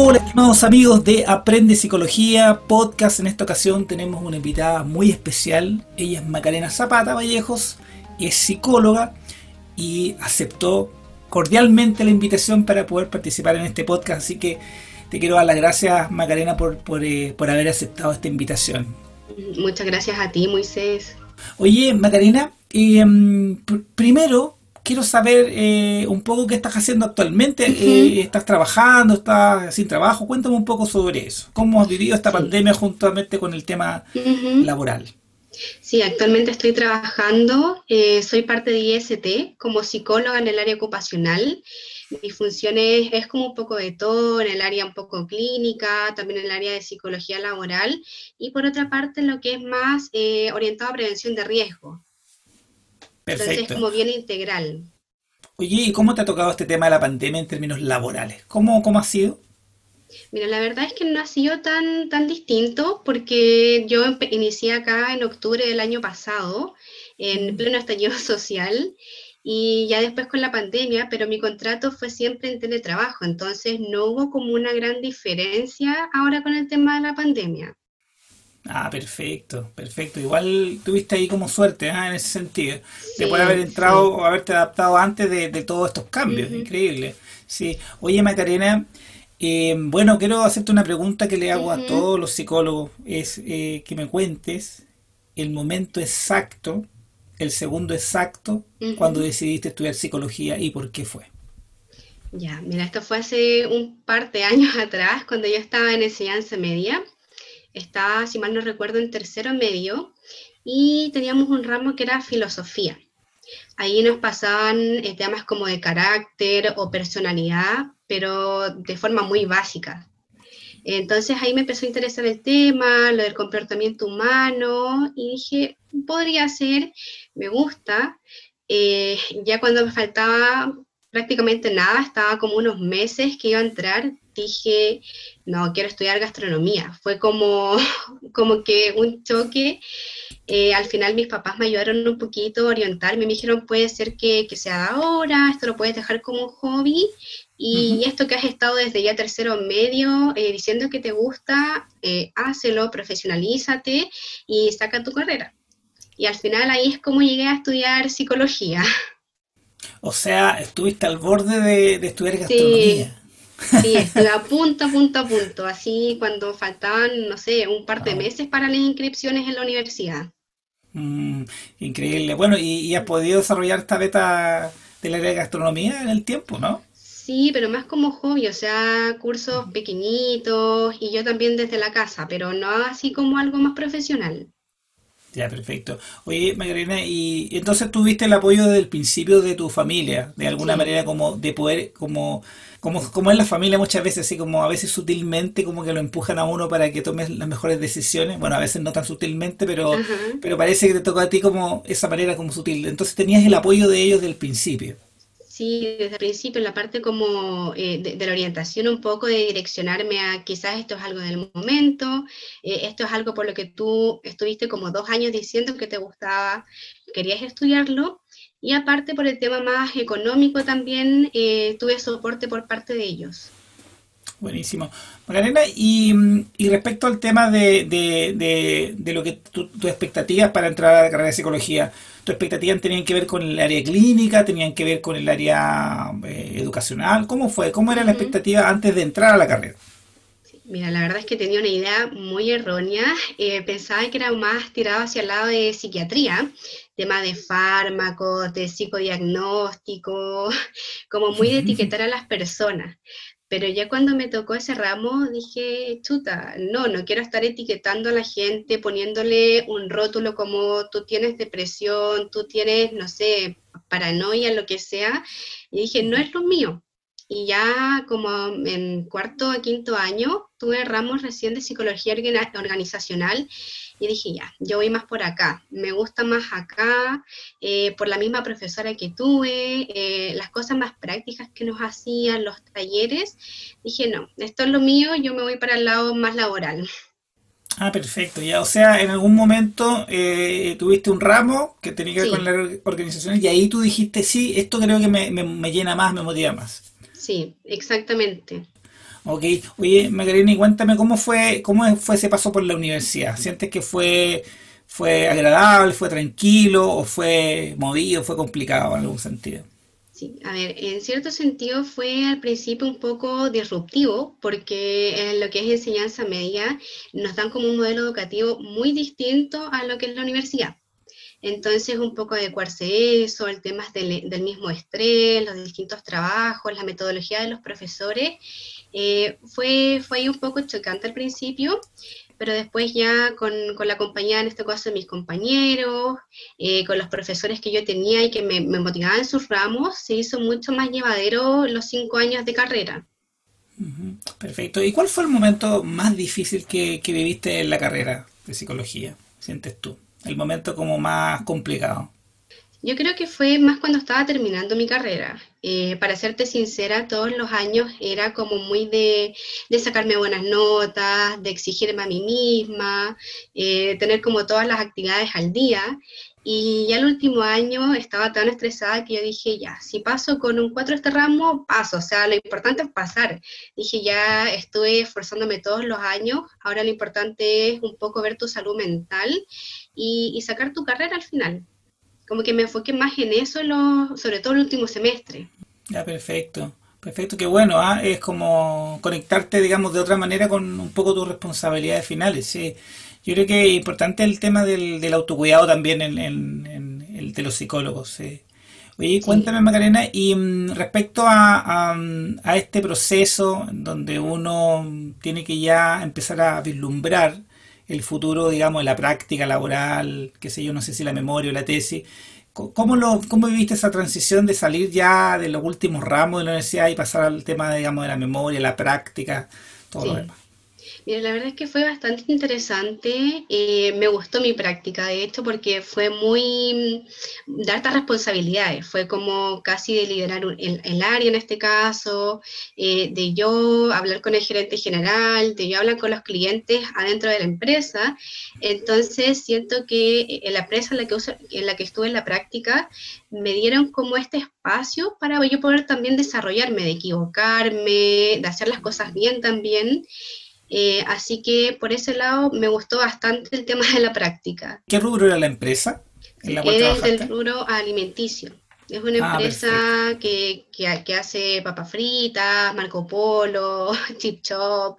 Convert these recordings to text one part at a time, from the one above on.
Hola, estimados amigos de Aprende Psicología Podcast. En esta ocasión tenemos una invitada muy especial. Ella es Macarena Zapata Vallejos, es psicóloga y aceptó cordialmente la invitación para poder participar en este podcast. Así que te quiero dar las gracias, Macarena, por, por, eh, haber aceptado esta invitación. Muchas gracias a ti, Moisés. Oye, Macarena, em, primero quiero saber eh, un poco qué estás haciendo actualmente. Eh, ¿Estás trabajando? ¿Estás sin trabajo? Cuéntame un poco sobre eso. ¿Cómo has vivido esta pandemia juntamente con el tema laboral? Sí, actualmente estoy trabajando, eh, soy parte de IST como psicóloga en el área ocupacional. Mi función es, como un poco de todo, en el área un poco clínica, también en el área de psicología laboral, y por otra parte lo que es más orientado a prevención de riesgo. Perfecto. Entonces es como bien integral. Oye, ¿y cómo te ha tocado este tema de la pandemia en términos laborales? ¿Cómo, cómo ha sido? Mira, la verdad es que no ha sido tan, tan distinto porque yo inicié acá en octubre del año pasado, en pleno estallido social, y ya después con la pandemia, pero mi contrato fue siempre en teletrabajo, entonces no hubo como una gran diferencia ahora con el tema de la pandemia. Ah, perfecto, perfecto. Igual tuviste ahí como suerte ¿ah? en ese sentido, de poder haber entrado o haberte adaptado antes de, todos estos cambios, increíble. Sí, oye Macarena, eh, bueno, quiero hacerte una pregunta que le hago a todos los psicólogos, es eh, que me cuentes el momento exacto, el segundo exacto, cuando decidiste estudiar psicología y por qué fue. Ya, mira, esto fue hace un par de años atrás, cuando yo estaba en enseñanza media estaba, si mal no recuerdo, en tercero medio y teníamos un ramo que era filosofía. Ahí nos pasaban eh, temas como de carácter o personalidad, pero de forma muy básica. Entonces ahí me empezó a interesar el tema, lo del comportamiento humano, y dije, podría ser, me gusta. Eh, ya cuando me faltaba prácticamente nada, estaba como unos meses que iba a entrar, dije, no, quiero estudiar gastronomía. Fue como, como que un choque. Eh, al final mis papás me ayudaron un poquito a orientarme, me dijeron, puede ser que, que sea ahora, esto lo puedes dejar como un hobby, y esto que has estado desde ya tercero medio eh, diciendo que te gusta, eh, hácelo, profesionalízate y saca tu carrera. Y al final ahí es como llegué a estudiar psicología. O sea, estuviste al borde de, estudiar gastronomía. Sí, estuve a punto, a punto, a punto. Así cuando faltaban, no sé, un par de meses para las inscripciones en la universidad. Mm, increíble. Bueno, y, has podido desarrollar esta beta del área de gastronomía en el tiempo, ¿no? Sí, pero más como hobby, o sea, cursos pequeñitos y yo también desde la casa, pero no así como algo más profesional. Ya, perfecto. Oye, Magdalena, y entonces tuviste el apoyo desde el principio de tu familia, de alguna manera como de poder, como, como, como en la familia muchas veces, así como a veces sutilmente como que lo empujan a uno para que tomes las mejores decisiones, bueno, a veces no tan sutilmente, pero, pero parece que te tocó a ti como esa manera como sutil. Entonces tenías el apoyo de ellos del principio. Sí, desde el principio, en la parte como eh, de, la orientación un poco, de direccionarme a quizás esto es algo del momento, eh, esto es algo por lo que tú estuviste como dos años diciendo que te gustaba, querías estudiarlo, y aparte por el tema más económico también eh, tuve soporte por parte de ellos. Buenísimo. Magdalena, y, y, respecto al tema de, de, de, lo que tus expectativas para entrar a la carrera de psicología, ¿tus expectativas tenían que ver con el área clínica, tenían que ver con el área eh, educacional? ¿Cómo fue? ¿Cómo era la expectativa antes de entrar a la carrera? Mira, la verdad es que tenía una idea muy errónea. Eh, pensaba que era más tirado hacia el lado de psiquiatría, tema de fármacos, de psicodiagnóstico, como muy de etiquetar a las personas. Pero ya cuando me tocó ese ramo dije, chuta, no, no quiero estar etiquetando a la gente, poniéndole un rótulo como tú tienes depresión, tú tienes, no sé, paranoia, lo que sea. Y dije, no es lo mío. Y ya como en cuarto a quinto año tuve ramos recién de psicología organizacional y dije, ya, yo voy más por acá, me gusta más acá, eh, por la misma profesora que tuve, eh, las cosas más prácticas que nos hacían, los talleres, dije, no, esto es lo mío, yo me voy para el lado más laboral. Ah, perfecto, ya, o sea, en algún momento eh, tuviste un ramo que tenía que ver con la organización y ahí tú dijiste, sí, esto creo que me, me llena más, me motiva más. Sí, exactamente. Ok, oye, Macarena, y cuéntame cómo fue, cómo fue ese paso por la universidad. ¿Sientes que fue, fue agradable, fue tranquilo, o fue movido, fue complicado en algún sentido? Sí, a ver, en cierto sentido fue al principio un poco disruptivo porque en lo que es enseñanza media nos dan como un modelo educativo muy distinto a lo que es la universidad. Entonces, un poco adecuarse eso, el tema del, mismo estrés, los distintos trabajos, la metodología de los profesores, eh, fue, fue un poco chocante al principio, pero después ya con, la compañía, en este caso de mis compañeros, eh, con los profesores que yo tenía y que me, motivaban en sus ramos, se hizo mucho más llevadero los cinco años de carrera. Perfecto. ¿Y cuál fue el momento más difícil que, que viviste en la carrera de psicología, sientes tú? El momento como más complicado. Yo creo que fue más cuando estaba terminando mi carrera. Eh, para serte sincera, todos los años era como muy de, sacarme buenas notas, de exigirme a mí misma, eh, tener como todas las actividades al día. Y ya el último año estaba tan estresada que yo dije, ya, si paso con un 4 este ramo, paso. O sea, lo importante es pasar. Dije, ya estuve esforzándome todos los años, ahora lo importante es un poco ver tu salud mental y, y sacar tu carrera al final como que me enfoqué más en eso, sobre todo el último semestre. Ya, perfecto. Perfecto, qué bueno, ¿ah? es como conectarte, digamos, de otra manera con un poco tus responsabilidades finales. Sí. Yo creo que es importante el tema del, del autocuidado también en, en, el de los psicólogos. Sí. Oye, cuéntame, Macarena, y mm, respecto a, a, este proceso donde uno tiene que ya empezar a vislumbrar el futuro, digamos, de la práctica laboral, qué sé yo, no sé si la memoria o la tesis. ¿Cómo, lo, ¿Cómo viviste esa transición de salir ya de los últimos ramos de la universidad y pasar al tema, digamos, de la memoria, la práctica, todo lo demás? Mira, la verdad es que fue bastante interesante. Eh, me gustó mi práctica, de hecho, porque fue muy mm, de altas responsabilidades. Fue como casi de liderar el, área en este caso, eh, de yo hablar con el gerente general, de yo hablar con los clientes adentro de la empresa. Entonces, siento que en la empresa en la que, en la que estuve en la práctica me dieron como este espacio para yo poder también desarrollarme, de equivocarme, de hacer las cosas bien también. Eh, así que por ese lado me gustó bastante el tema de la práctica. ¿Qué rubro era la empresa? En la es del rubro alimenticio. Es una ah, empresa que, que, hace papas fritas, Marco Polo, Chip Chop.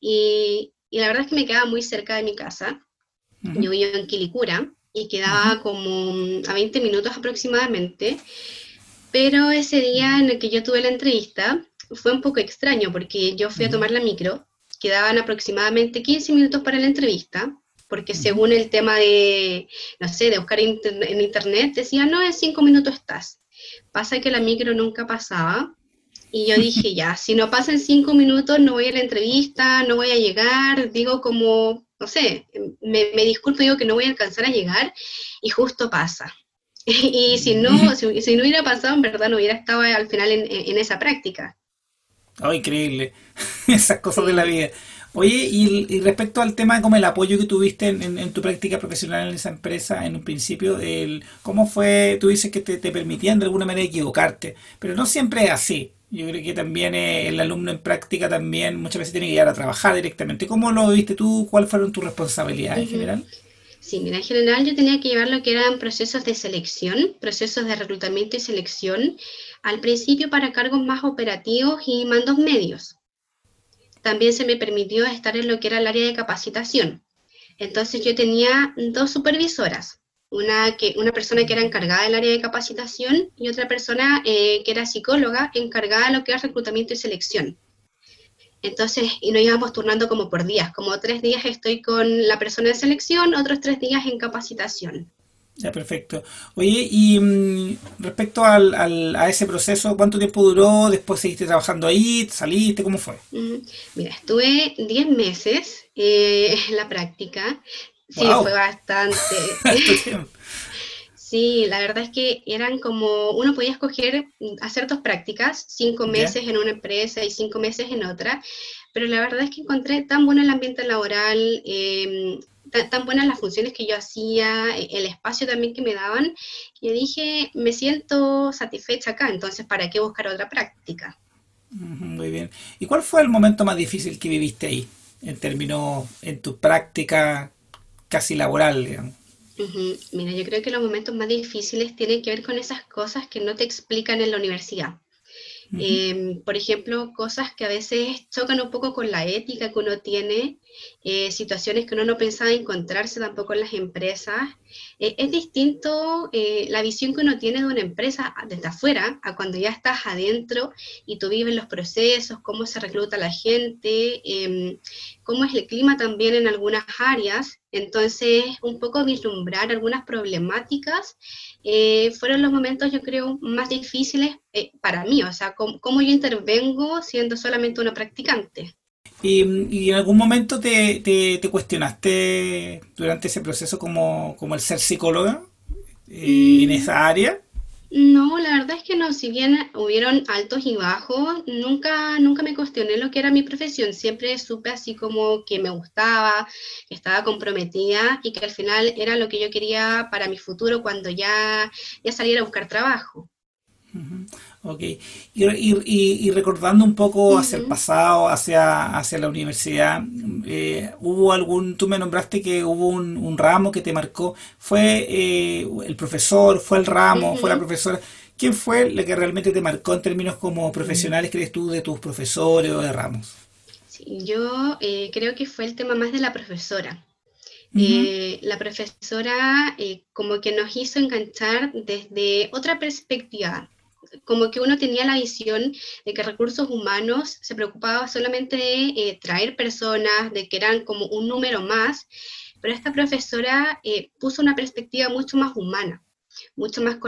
Y, y, la verdad es que me quedaba muy cerca de mi casa. Yo vivo en Quilicura y quedaba como a 20 minutos aproximadamente. Pero ese día en el que yo tuve la entrevista fue un poco extraño porque yo fui a tomar la micro quedaban aproximadamente 15 minutos para la entrevista, porque según el tema de, no sé, de buscar en internet, decía, no, en 5 minutos estás. Pasa que la micro nunca pasaba, y yo dije, ya, si no pasa en 5 minutos, no voy a la entrevista, no voy a llegar, digo como, no sé, me, me disculpo, digo que no voy a alcanzar a llegar, y justo pasa. y si no, si, no hubiera pasado, en verdad no hubiera estado al final en, en esa práctica. Oh, increíble. Esas cosas de la vida. Oye, y, respecto al tema como el apoyo que tuviste en, tu práctica profesional en esa empresa en un principio, el, ¿cómo fue? Tú dices que te, permitían de alguna manera equivocarte, pero no siempre es así. Yo creo que también eh, el alumno en práctica también muchas veces tiene que ir a trabajar directamente. ¿Cómo lo viste tú? ¿Cuáles fueron tus responsabilidades en general? Sí, mira, en general yo tenía que llevar lo que eran procesos de selección, procesos de reclutamiento y selección, al principio para cargos más operativos y mandos medios. También se me permitió estar en lo que era el área de capacitación. Entonces yo tenía dos supervisoras, una, que, una persona que era encargada del área de capacitación y otra persona eh, que era psicóloga encargada de lo que era reclutamiento y selección. Entonces, y nos íbamos turnando como por días, como tres días estoy con la persona de selección, otros tres días en capacitación. Ya, perfecto. Oye, y mm, respecto al, a ese proceso, ¿cuánto tiempo duró? ¿Después seguiste trabajando ahí? ¿Saliste? ¿Cómo fue? Mira, estuve diez meses eh, en la práctica. Sí, fue bastante. Sí, la verdad es que eran como, uno podía escoger mm, hacer dos prácticas, cinco meses en una empresa y cinco meses en otra, pero la verdad es que encontré tan bueno el ambiente laboral, em, tan, buenas las funciones que yo hacía, e, el espacio también que me daban, y dije, me siento satisfecha acá, entonces, ¿para qué buscar otra práctica? Muy bien. ¿Y cuál fue el momento más difícil que viviste ahí, en términos, en tu práctica casi laboral, digamos? Mira, yo creo que los momentos más difíciles tienen que ver con esas cosas que no te explican en la universidad. Em, por ejemplo, cosas que a veces chocan un poco con la ética que uno tiene, eh, situaciones que uno no pensaba encontrarse tampoco en las empresas. Eh, es distinto eh, la visión que uno tiene de una empresa desde afuera a cuando ya estás adentro y tú vives los procesos, cómo se recluta la gente, em, cómo es el clima también en algunas áreas. Entonces, un poco vislumbrar algunas problemáticas fueron los momentos, yo creo, más difíciles para mí, o sea, cómo yo intervengo siendo solamente una practicante. Y, en algún momento te, te, cuestionaste durante ese proceso como, como el ser psicóloga eh, en esa área. No, la verdad es que no, si bien hubieron altos y bajos, nunca, nunca me cuestioné lo que era mi profesión, siempre supe así como que me gustaba, que estaba comprometida y que al final era lo que yo quería para mi futuro cuando ya, ya saliera a buscar trabajo. Ok, y, recordando un poco hacia el pasado, hacia, hacia la universidad, eh, ¿hubo algún, tú me nombraste que hubo un, ramo que te marcó, ¿fue eh, el profesor, fue el ramo, fue la profesora? ¿Quién fue el que realmente te marcó en términos como profesionales, crees tú, de tus profesores o de ramos? Sí, yo eh, creo que fue el tema más de la profesora. la profesora como que nos hizo enganchar desde otra perspectiva, como que uno tenía la visión de que recursos humanos se preocupaba solamente de eh, traer personas, de que eran como un número más, pero esta profesora eh, puso una perspectiva mucho más humana mucho más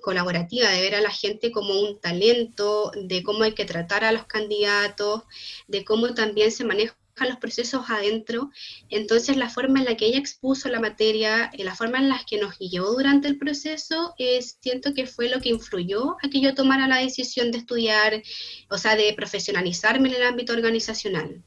colaborativa, de ver a la gente como un talento, de cómo hay que tratar a los candidatos, de cómo también se maneja los procesos adentro. Entonces, la forma en la que ella expuso la materia, eh, la forma en la que nos guió durante el proceso, es, siento que fue lo que influyó a que yo tomara la decisión de estudiar, o sea, de profesionalizarme en el ámbito organizacional.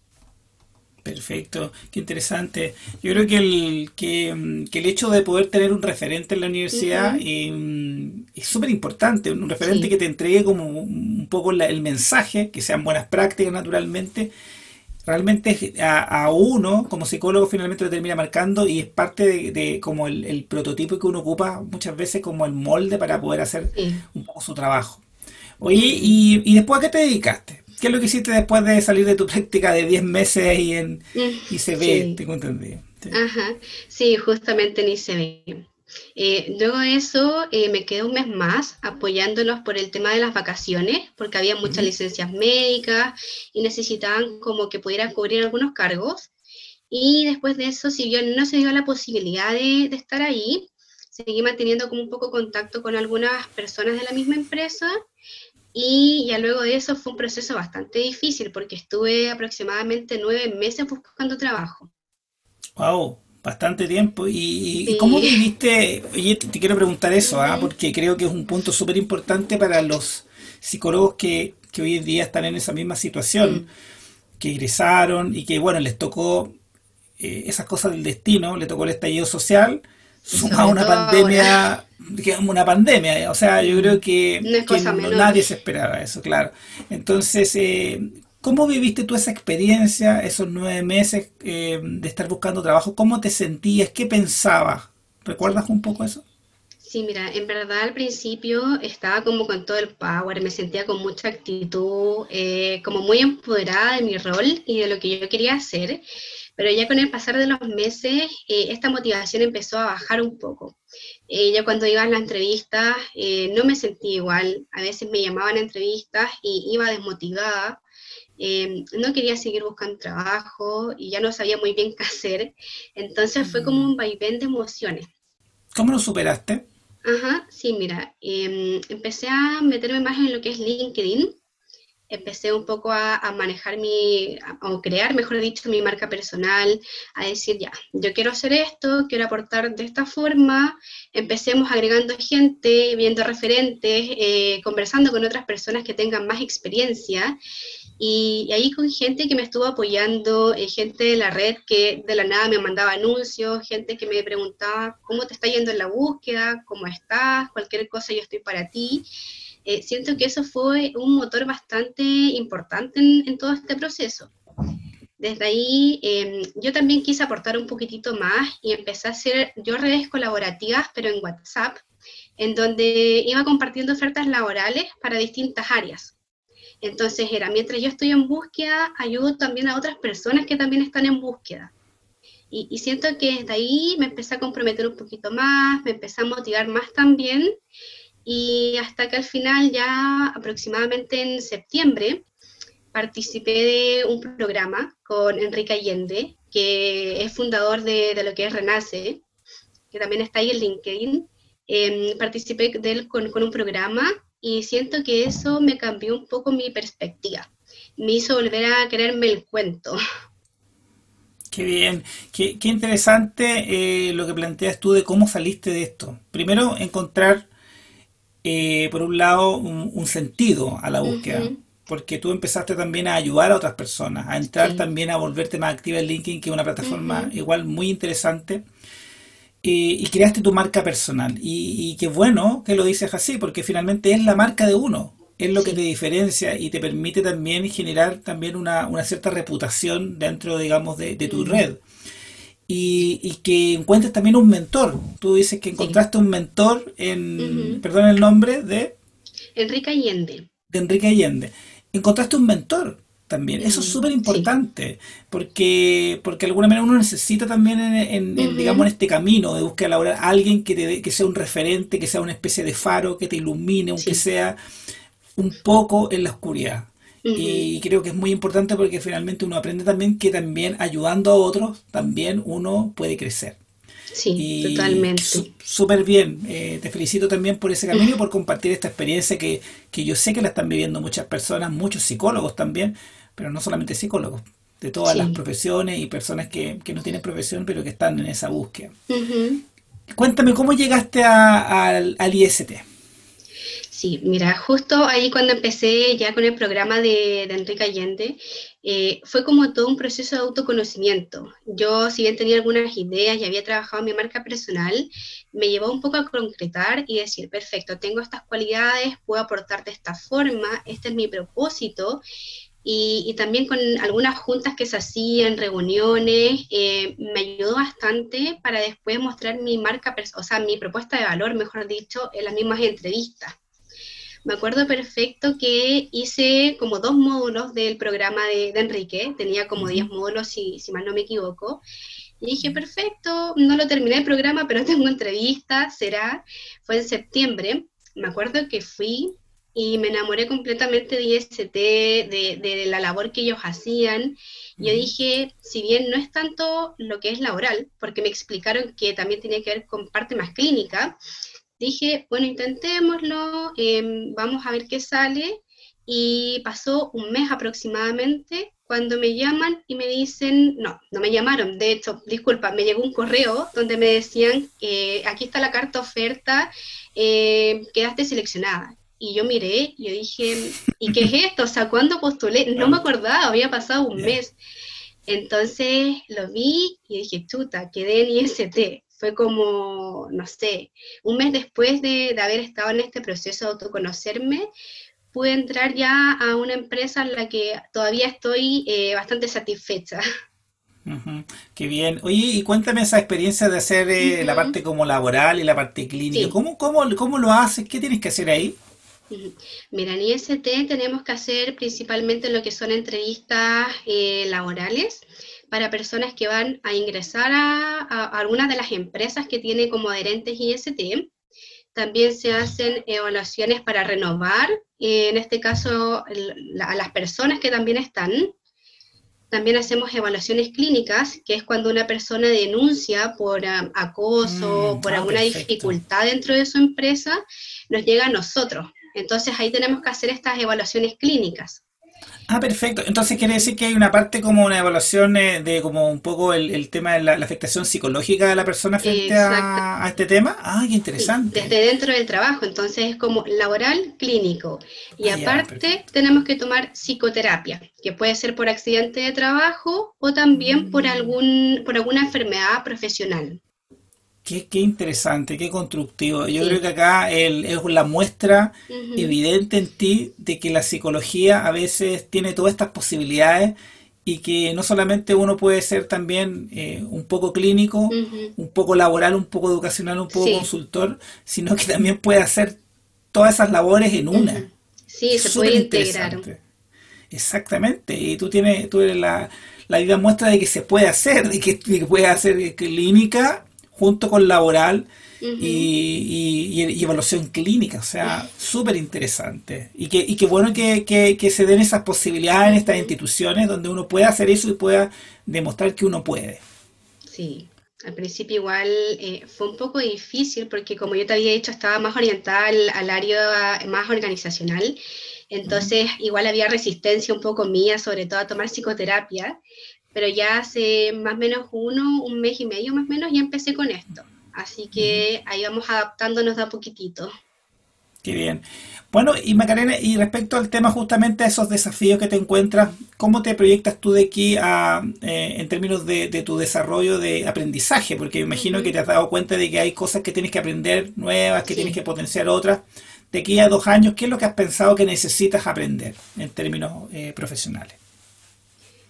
Perfecto, qué interesante. Yo creo que el, que, el hecho de poder tener un referente en la universidad em, es súper importante, un referente que te entregue como un poco el mensaje, que sean buenas prácticas naturalmente, realmente a, uno como psicólogo finalmente lo termina marcando y es parte de, como el, prototipo que uno ocupa muchas veces como el molde para poder hacer un poco su trabajo. Oye, y, y, después a qué te dedicaste? ¿Qué es lo que hiciste después de salir de tu práctica de 10 meses y en ICB? Tengo entendido. Ajá, sí, justamente en ICB. Eh, luego de eso eh, me quedé un mes más apoyándolos por el tema de las vacaciones, porque había muchas licencias médicas y necesitaban como que pudiera cubrir algunos cargos. Y después de eso, si bien no se dio la posibilidad de, de estar ahí, seguí manteniendo como un poco contacto con algunas personas de la misma empresa y ya luego de eso fue un proceso bastante difícil porque estuve aproximadamente nueve meses buscando trabajo. ¡Wow! Bastante tiempo. ¿Y, cómo viviste? Oye, te, quiero preguntar eso, ¿ah? porque creo que es un punto súper importante para los psicólogos que, hoy en día están en esa misma situación, que egresaron y que, bueno, les tocó eh, esas cosas del destino, le tocó el estallido social, sumado una pandemia, digamos, una pandemia, o sea, yo creo que, nadie se esperaba eso, claro. Entonces, eh, ¿Cómo viviste tú esa experiencia, esos nueve meses eh, de estar buscando trabajo? ¿Cómo te sentías? ¿Qué pensabas? ¿Recuerdas un poco eso? Sí, mira, en verdad al principio estaba como con todo el power, me sentía con mucha actitud, eh, como muy empoderada de mi rol y de lo que yo quería hacer, pero ya con el pasar de los meses eh, esta motivación empezó a bajar un poco. ya cuando iba a las entrevistas no me sentía igual, a veces me llamaban a entrevistas y iba desmotivada Em, no quería seguir buscando trabajo y ya no sabía muy bien qué hacer. Entonces fue como mm. un vaivén de emociones. ¿Cómo lo superaste? Ajá, sí, mira, em, empecé a meterme más en lo que es LinkedIn. Empecé un poco a, manejar mi, o crear, mejor dicho, mi marca personal, a decir, ya, yo quiero hacer esto, quiero aportar de esta forma. Empecemos agregando gente, viendo referentes, eh, conversando con otras personas que tengan más experiencia y, ahí con gente que me estuvo apoyando, eh, gente de la red que de la nada me mandaba anuncios, gente que me preguntaba cómo te está yendo en la búsqueda, cómo estás, cualquier cosa yo estoy para ti. eh, siento que eso fue un motor bastante importante en, todo este proceso. Desde ahí em, yo también quise aportar un poquitito más y empecé a hacer yo redes colaborativas, pero en WhatsApp, en donde iba compartiendo ofertas laborales para distintas áreas. Entonces era, mientras yo estoy en búsqueda, ayudo también a otras personas que también están en búsqueda. Y, y, siento que desde ahí me empecé a comprometer un poquito más, me empecé a motivar más también y hasta que al final, ya aproximadamente en septiembre, participé de un programa con Enrique Allende, que es fundador de, de lo que es Renace, que también está ahí en LinkedIn. Em, participé de él con, con un programa y siento que eso me cambió un poco mi perspectiva. Me hizo volver a quererme el cuento. Qué bien, qué, qué interesante eh, lo que planteas tú de cómo saliste de esto. Primero, encontrar eh, por un lado, un, sentido a la búsqueda. Porque tú empezaste también a ayudar a otras personas, a entrar también a volverte más activa en LinkedIn, que es una plataforma igual muy interesante. Eh, y creaste tu marca personal. Y, qué bueno que lo dices así, porque finalmente es la marca de uno. Es lo que te diferencia y te permite también generar también una, una cierta reputación dentro, digamos, de, de tu red y, que encuentres también un mentor. Tú dices que encontraste un mentor en, perdón el nombre de... Enrique Allende. De Enrique Allende. Encontraste un mentor también. Eso es súper importante, porque, porque de alguna manera uno necesita también en, digamos, en este camino de búsqueda laboral alguien que, te, que sea un referente, que sea una especie de faro, que te ilumine, aunque sea un poco en la oscuridad. Y creo que es muy importante porque finalmente uno aprende también que también ayudando a otros, también uno puede crecer. Sí, totalmente. Súper bien. Eh, te felicito también por ese camino y por compartir esta experiencia que, que yo sé que la están viviendo muchas personas, muchos psicólogos también, pero no solamente psicólogos, de todas las profesiones y personas que, que, no tienen profesión, pero que están en esa búsqueda. Cuéntame, ¿cómo llegaste al, al IST? Sí, mira, justo ahí cuando empecé ya con el programa de, Enrique Allende, eh, fue como todo un proceso de autoconocimiento. Yo, si bien tenía algunas ideas y había trabajado en mi marca personal, me llevó un poco a concretar y decir, perfecto, tengo estas cualidades, puedo aportar de esta forma, este es mi propósito. Y, también con algunas juntas que se hacían, reuniones, eh, me ayudó bastante para después mostrar mi marca, o sea, mi propuesta de valor, mejor dicho, en las mismas entrevistas. Me acuerdo perfecto que hice como dos módulos del programa de, Enrique, tenía como 10 módulos si, si mal no me equivoco, y dije, perfecto, no lo terminé el programa, pero tengo entrevista, será, fue en septiembre, me acuerdo que fui y me enamoré completamente de IST, de, de la labor que ellos hacían. Yo dije, si bien no es tanto lo que es laboral, porque me explicaron que también tenía que ver con parte más clínica, dije, bueno, intentémoslo, em, vamos a ver qué sale. Y pasó un mes aproximadamente cuando me llaman y me dicen, no, no me llamaron, de hecho, disculpa, me llegó un correo donde me decían, eh, aquí está la carta oferta, eh, quedaste seleccionada. Y yo miré, y yo dije, ¿y qué es esto? O sea, ¿cuándo postulé? No me acordaba, había pasado un mes. Entonces lo vi y dije, chuta, quedé en IST fue como, no sé, un mes después de, haber estado en este proceso de autoconocerme, pude entrar ya a una empresa en la que todavía estoy eh, bastante satisfecha. qué bien. Oye, y cuéntame esa experiencia de hacer eh, la parte como laboral y la parte clínica. ¿Cómo, cómo, lo haces? ¿Qué tienes que hacer ahí? Mira, en IST tenemos que hacer principalmente lo que son entrevistas eh, laborales para personas que van a ingresar a, algunas de las empresas que tiene como adherentes IST. También se hacen evaluaciones para renovar, en este caso a las personas que también están. También hacemos evaluaciones clínicas, que es cuando una persona denuncia por um, acoso, mm, por ah, alguna dificultad dentro de su empresa, nos llega a nosotros. Entonces ahí tenemos que hacer estas evaluaciones clínicas. Ah, perfecto. Entonces quiere decir que hay una parte como una evaluación eh, de como un poco el, tema de la, afectación psicológica de la persona frente a, este tema. Ah, qué interesante. desde dentro del trabajo, entonces es como laboral, clínico. Y ah, aparte tenemos que tomar psicoterapia, que puede ser por accidente de trabajo o también por, mm. algún, por alguna enfermedad profesional. Qué, qué, interesante, qué constructivo. Yo creo que acá el, es la muestra evidente en ti de que la psicología a veces tiene todas estas posibilidades y que no solamente uno puede ser también eh, un poco clínico, un poco laboral, un poco educacional, un poco consultor, sino que también puede hacer todas esas labores en una. Sí, se puede integrar. Exactamente, y tú tienes, tú eres la, la viva muestra de que se puede hacer, de que, de que puede hacer clínica junto con laboral y, evaluación clínica, o sea, súper interesante. Y que, y bueno que, se den esas posibilidades en estas instituciones donde uno pueda hacer eso y pueda demostrar que uno puede. Sí, al principio igual eh, fue un poco difícil porque como yo te había dicho, estaba más orientada al, área más organizacional. Entonces, igual había resistencia un poco mía, sobre todo a tomar psicoterapia, pero ya hace más o menos uno, un mes y medio más o menos, ya empecé con esto. Así que ahí vamos adaptándonos de a poquitito. Qué bien. Bueno, y Macarena, y respecto al tema justamente a esos desafíos que te encuentras, ¿cómo te proyectas tú de aquí a, eh, en términos de, tu desarrollo de aprendizaje? Porque me imagino que te has dado cuenta de que hay cosas que tienes que aprender nuevas, que tienes que potenciar otras. De aquí a dos años, ¿qué es lo que has pensado que necesitas aprender en términos eh, profesionales?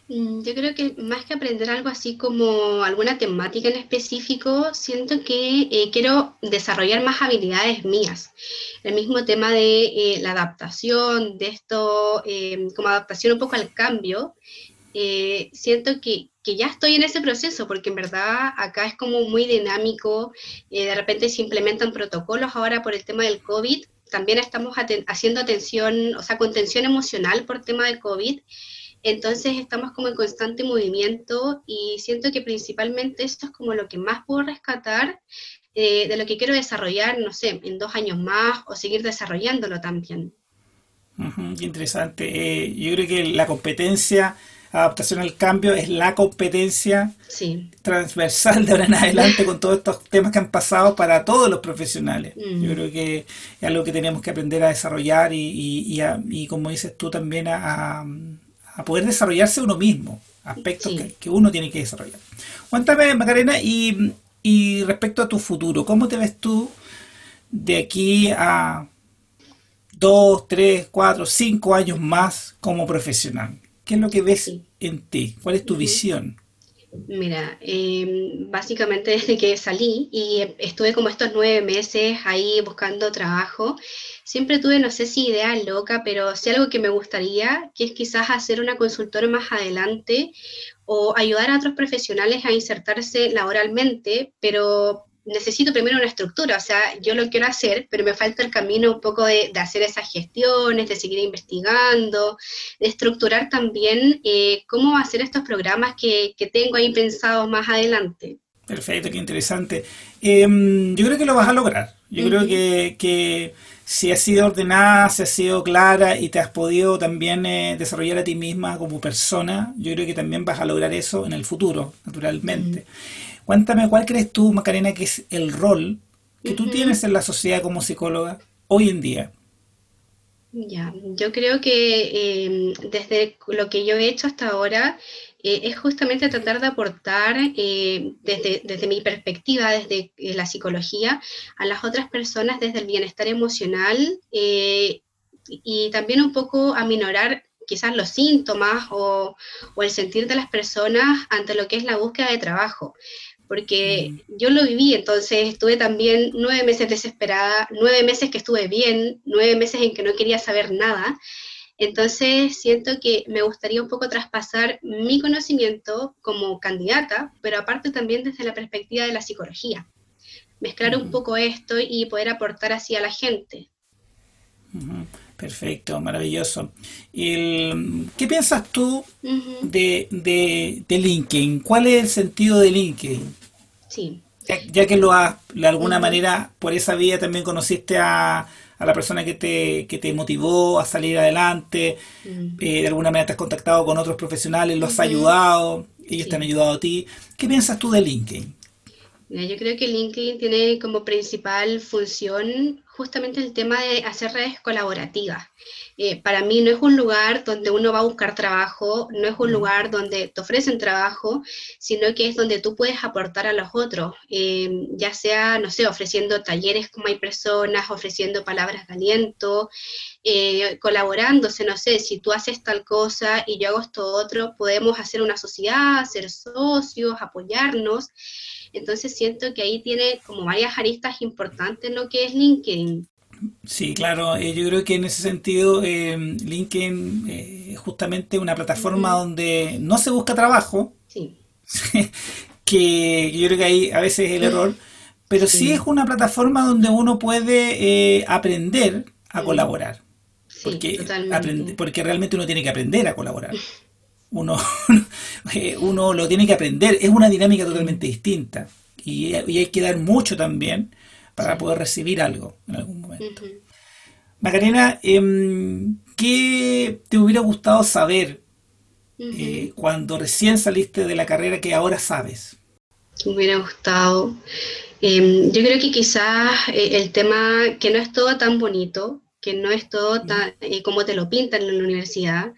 Mm, yo creo que más que aprender algo así como alguna temática en específico, siento que eh, quiero desarrollar más habilidades mías. El mismo tema de eh, la adaptación, de esto, em, como adaptación un poco al cambio, eh, siento que, que, ya estoy en ese proceso, porque en verdad acá es como muy dinámico, de repente se implementan protocolos ahora por el tema del COVID, también estamos haciendo atención, o sea, contención emocional por tema de COVID. Entonces estamos como en constante movimiento y siento que principalmente esto es como lo que más puedo rescatar eh, de lo que quiero desarrollar, no sé, en dos años más o seguir desarrollándolo también. interesante. Eh, yo creo que la competencia, adaptación al cambio, es la competencia transversal de ahora en adelante con todos estos temas que han pasado para todos los profesionales. Yo creo que es algo que tenemos que aprender a desarrollar y, y, como dices tú también a a poder desarrollarse uno mismo, aspectos que, uno tiene que desarrollar. Cuéntame, Macarena, y, y respecto a tu futuro, ¿cómo te ves tú de aquí a dos, tres, cuatro, cinco años más como profesional? ¿Qué es lo que ves en ti? ¿Cuál es tu visión? Mira, em, básicamente desde que salí y estuve como estos nueve meses ahí buscando trabajo, siempre tuve, no sé si idea loca, pero sí algo que me gustaría, que es quizás hacer una consultora más adelante o ayudar a otros profesionales a insertarse laboralmente, pero necesito primero una estructura, o sea, yo lo quiero hacer, pero me falta el camino un poco de, hacer esas gestiones, de seguir investigando, de estructurar también eh, cómo hacer estos programas que, tengo ahí pensados más adelante. Perfecto, qué interesante. Em, yo creo que lo vas a lograr. Yo creo que, si has sido ordenada, si has sido clara y te has podido también eh, desarrollar a ti misma como persona, yo creo que también vas a lograr eso en el futuro, naturalmente. Cuéntame, ¿cuál crees tú, Macarena, que es el rol que tú tienes en la sociedad como psicóloga hoy en día? Ya, yo creo que em, desde lo que yo he hecho hasta ahora eh, es justamente tratar de aportar eh, desde, desde, mi perspectiva, desde eh, la psicología, a las otras personas desde el bienestar emocional y también un poco aminorar quizás los síntomas o, o, el sentir de las personas ante lo que es la búsqueda de trabajo porque mm. yo lo viví, entonces estuve también nueve meses desesperada, nueve meses que estuve bien, nueve meses en que no quería saber nada. Entonces siento que me gustaría un poco traspasar mi conocimiento como candidata, pero aparte también desde la perspectiva de la psicología. Mezclar un poco esto y poder aportar así a la gente. Perfecto, maravilloso. ¿Qué piensas tú de, de, LinkedIn? ¿Cuál es el sentido de LinkedIn? Sí. Ya, que lo has, de alguna manera, por esa vía también conociste a, a la persona que te, que te motivó a salir adelante, eh, de alguna manera te has contactado con otros profesionales, los has ayudado, ellos te han ayudado a ti. ¿Qué piensas tú de LinkedIn? yo creo que LinkedIn tiene como principal función justamente el tema de hacer redes colaborativas. Eh, para mí no es un lugar donde uno va a buscar trabajo, no es un lugar donde te ofrecen trabajo, sino que es donde tú puedes aportar a los otros, eh, ya sea, no sé, ofreciendo talleres como hay personas, ofreciendo palabras de aliento, eh, colaborándose, no sé, si tú haces tal cosa y yo hago esto otro, podemos hacer una sociedad, ser socios, apoyarnos. Entonces siento que ahí tiene como varias aristas importantes lo que es LinkedIn. Sí, claro, eh, yo creo que en ese sentido eh, LinkedIn eh, es justamente una plataforma donde no se busca trabajo, sí. que yo creo que ahí a veces es el error, pero sí, es una plataforma donde uno puede aprender a colaborar. porque, porque realmente uno tiene que aprender a colaborar. Uno, uno lo tiene que aprender, es una dinámica totalmente distinta y, y hay que dar mucho también para poder recibir algo en algún momento. Macarena, em, ¿qué te hubiera gustado saber eh, cuando recién saliste de la carrera que ahora sabes? Me hubiera gustado. Em, yo creo que quizás eh, el tema que no es todo tan bonito, que no es todo tan, eh, como te lo pintan en la universidad,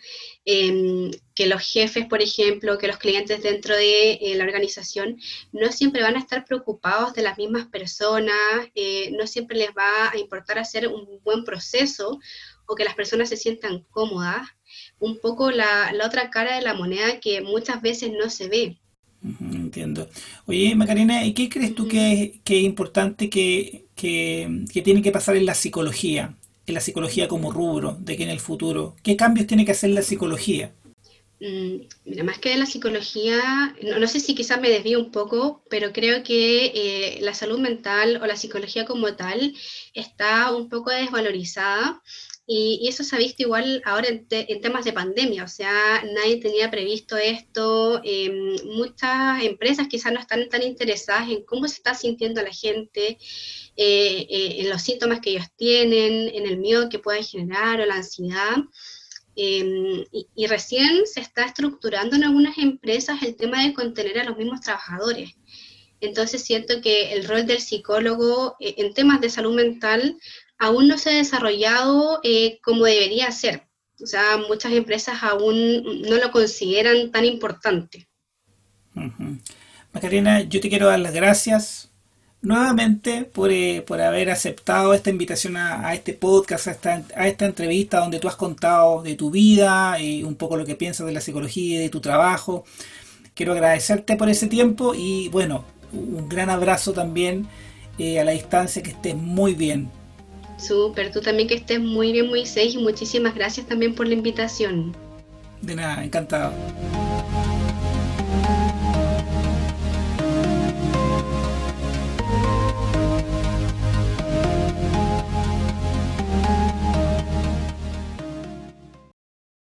Em, que los jefes, por ejemplo, que los clientes dentro de eh, la organización no siempre van a estar preocupados de las mismas personas, eh, no siempre les va a importar hacer un buen proceso o que las personas se sientan cómodas. Un poco la, otra cara de la moneda que muchas veces no se ve. entiendo. Oye, Macarena, ¿y qué crees tú que, es importante que, que, que tiene que pasar en la psicología en la psicología como rubro de que en el futuro? ¿Qué cambios tiene que hacer la psicología? Mm, mira, más que de la psicología, no, sé si quizás me desvío un poco, pero creo que eh, la salud mental o la psicología como tal está un poco desvalorizada y, eso se ha visto igual ahora en, temas de pandemia, o sea, nadie tenía previsto esto, em, muchas empresas quizás no están tan interesadas en cómo se está sintiendo la gente, eh, eh, en los síntomas que ellos tienen, en el miedo que puede generar o la ansiedad. Em, y, recién se está estructurando en algunas empresas el tema de contener a los mismos trabajadores. Entonces siento que el rol del psicólogo eh, en temas de salud mental aún no se ha desarrollado como debería ser. O sea, muchas empresas aún no lo consideran tan importante. Macarena, yo te quiero dar las gracias nuevamente por, eh, por haber aceptado esta invitación a, este podcast, a esta, entrevista donde tú has contado de tu vida y un poco lo que piensas de la psicología y de tu trabajo. Quiero agradecerte por ese tiempo y bueno, un gran abrazo también eh, a la distancia, que estés muy bien. Súper, tú también que estés muy bien, muy safe y muchísimas gracias también por la invitación. De nada, encantado.